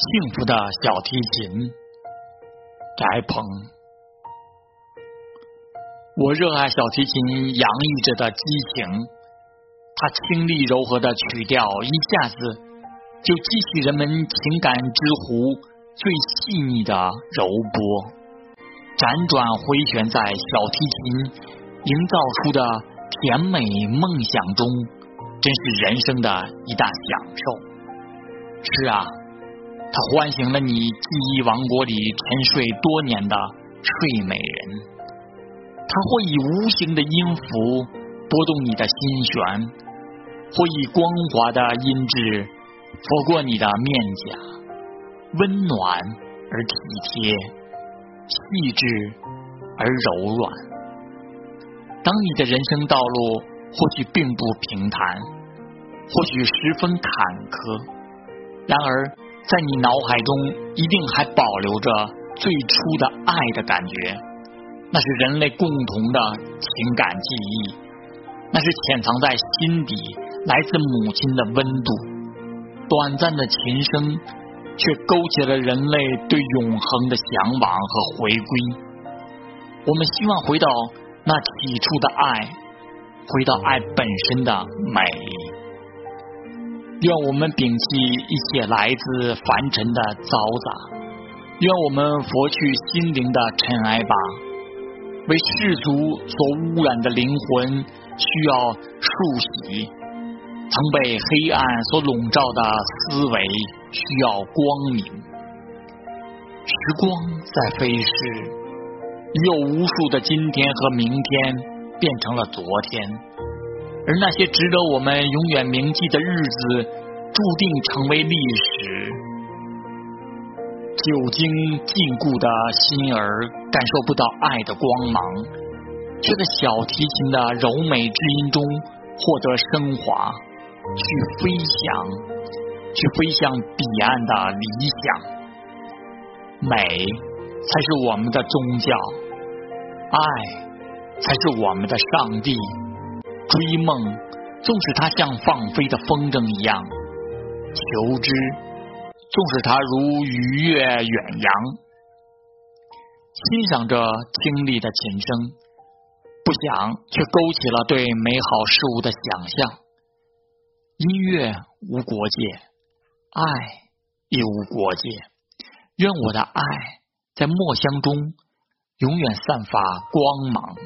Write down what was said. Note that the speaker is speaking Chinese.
幸福的小提琴，翟鹏。我热爱小提琴洋溢着的激情，它清丽柔和的曲调一下子就激起人们情感之湖最细腻的柔波，辗转回旋在小提琴营造出的甜美梦想中，真是人生的一大享受。是啊。它唤醒了你记忆王国里沉睡多年的睡美人，它会以无形的音符拨动你的心弦，会以光滑的音质拂过你的面颊，温暖而体贴，细致而柔软。当你的人生道路或许并不平坦，或许十分坎坷，然而。在你脑海中一定还保留着最初的爱的感觉，那是人类共同的情感记忆，那是潜藏在心底来自母亲的温度。短暂的琴声，却勾起了人类对永恒的向往和回归。我们希望回到那起初的爱，回到爱本身的美。愿我们摒弃一切来自凡尘的嘈杂，愿我们拂去心灵的尘埃吧。为世俗所污染的灵魂需要漱洗，曾被黑暗所笼罩的思维需要光明。时光在飞逝，有无数的今天和明天变成了昨天。而那些值得我们永远铭记的日子，注定成为历史。久经禁锢的心儿，感受不到爱的光芒，却在小提琴的柔美之音中获得升华，去飞翔，去飞向彼岸的理想。美才是我们的宗教，爱才是我们的上帝。追梦，纵使它像放飞的风筝一样；求知，纵使它如鱼跃远洋。欣赏着清丽的琴声，不想却勾起了对美好事物的想象。音乐无国界，爱亦无国界。愿我的爱在墨香中永远散发光芒。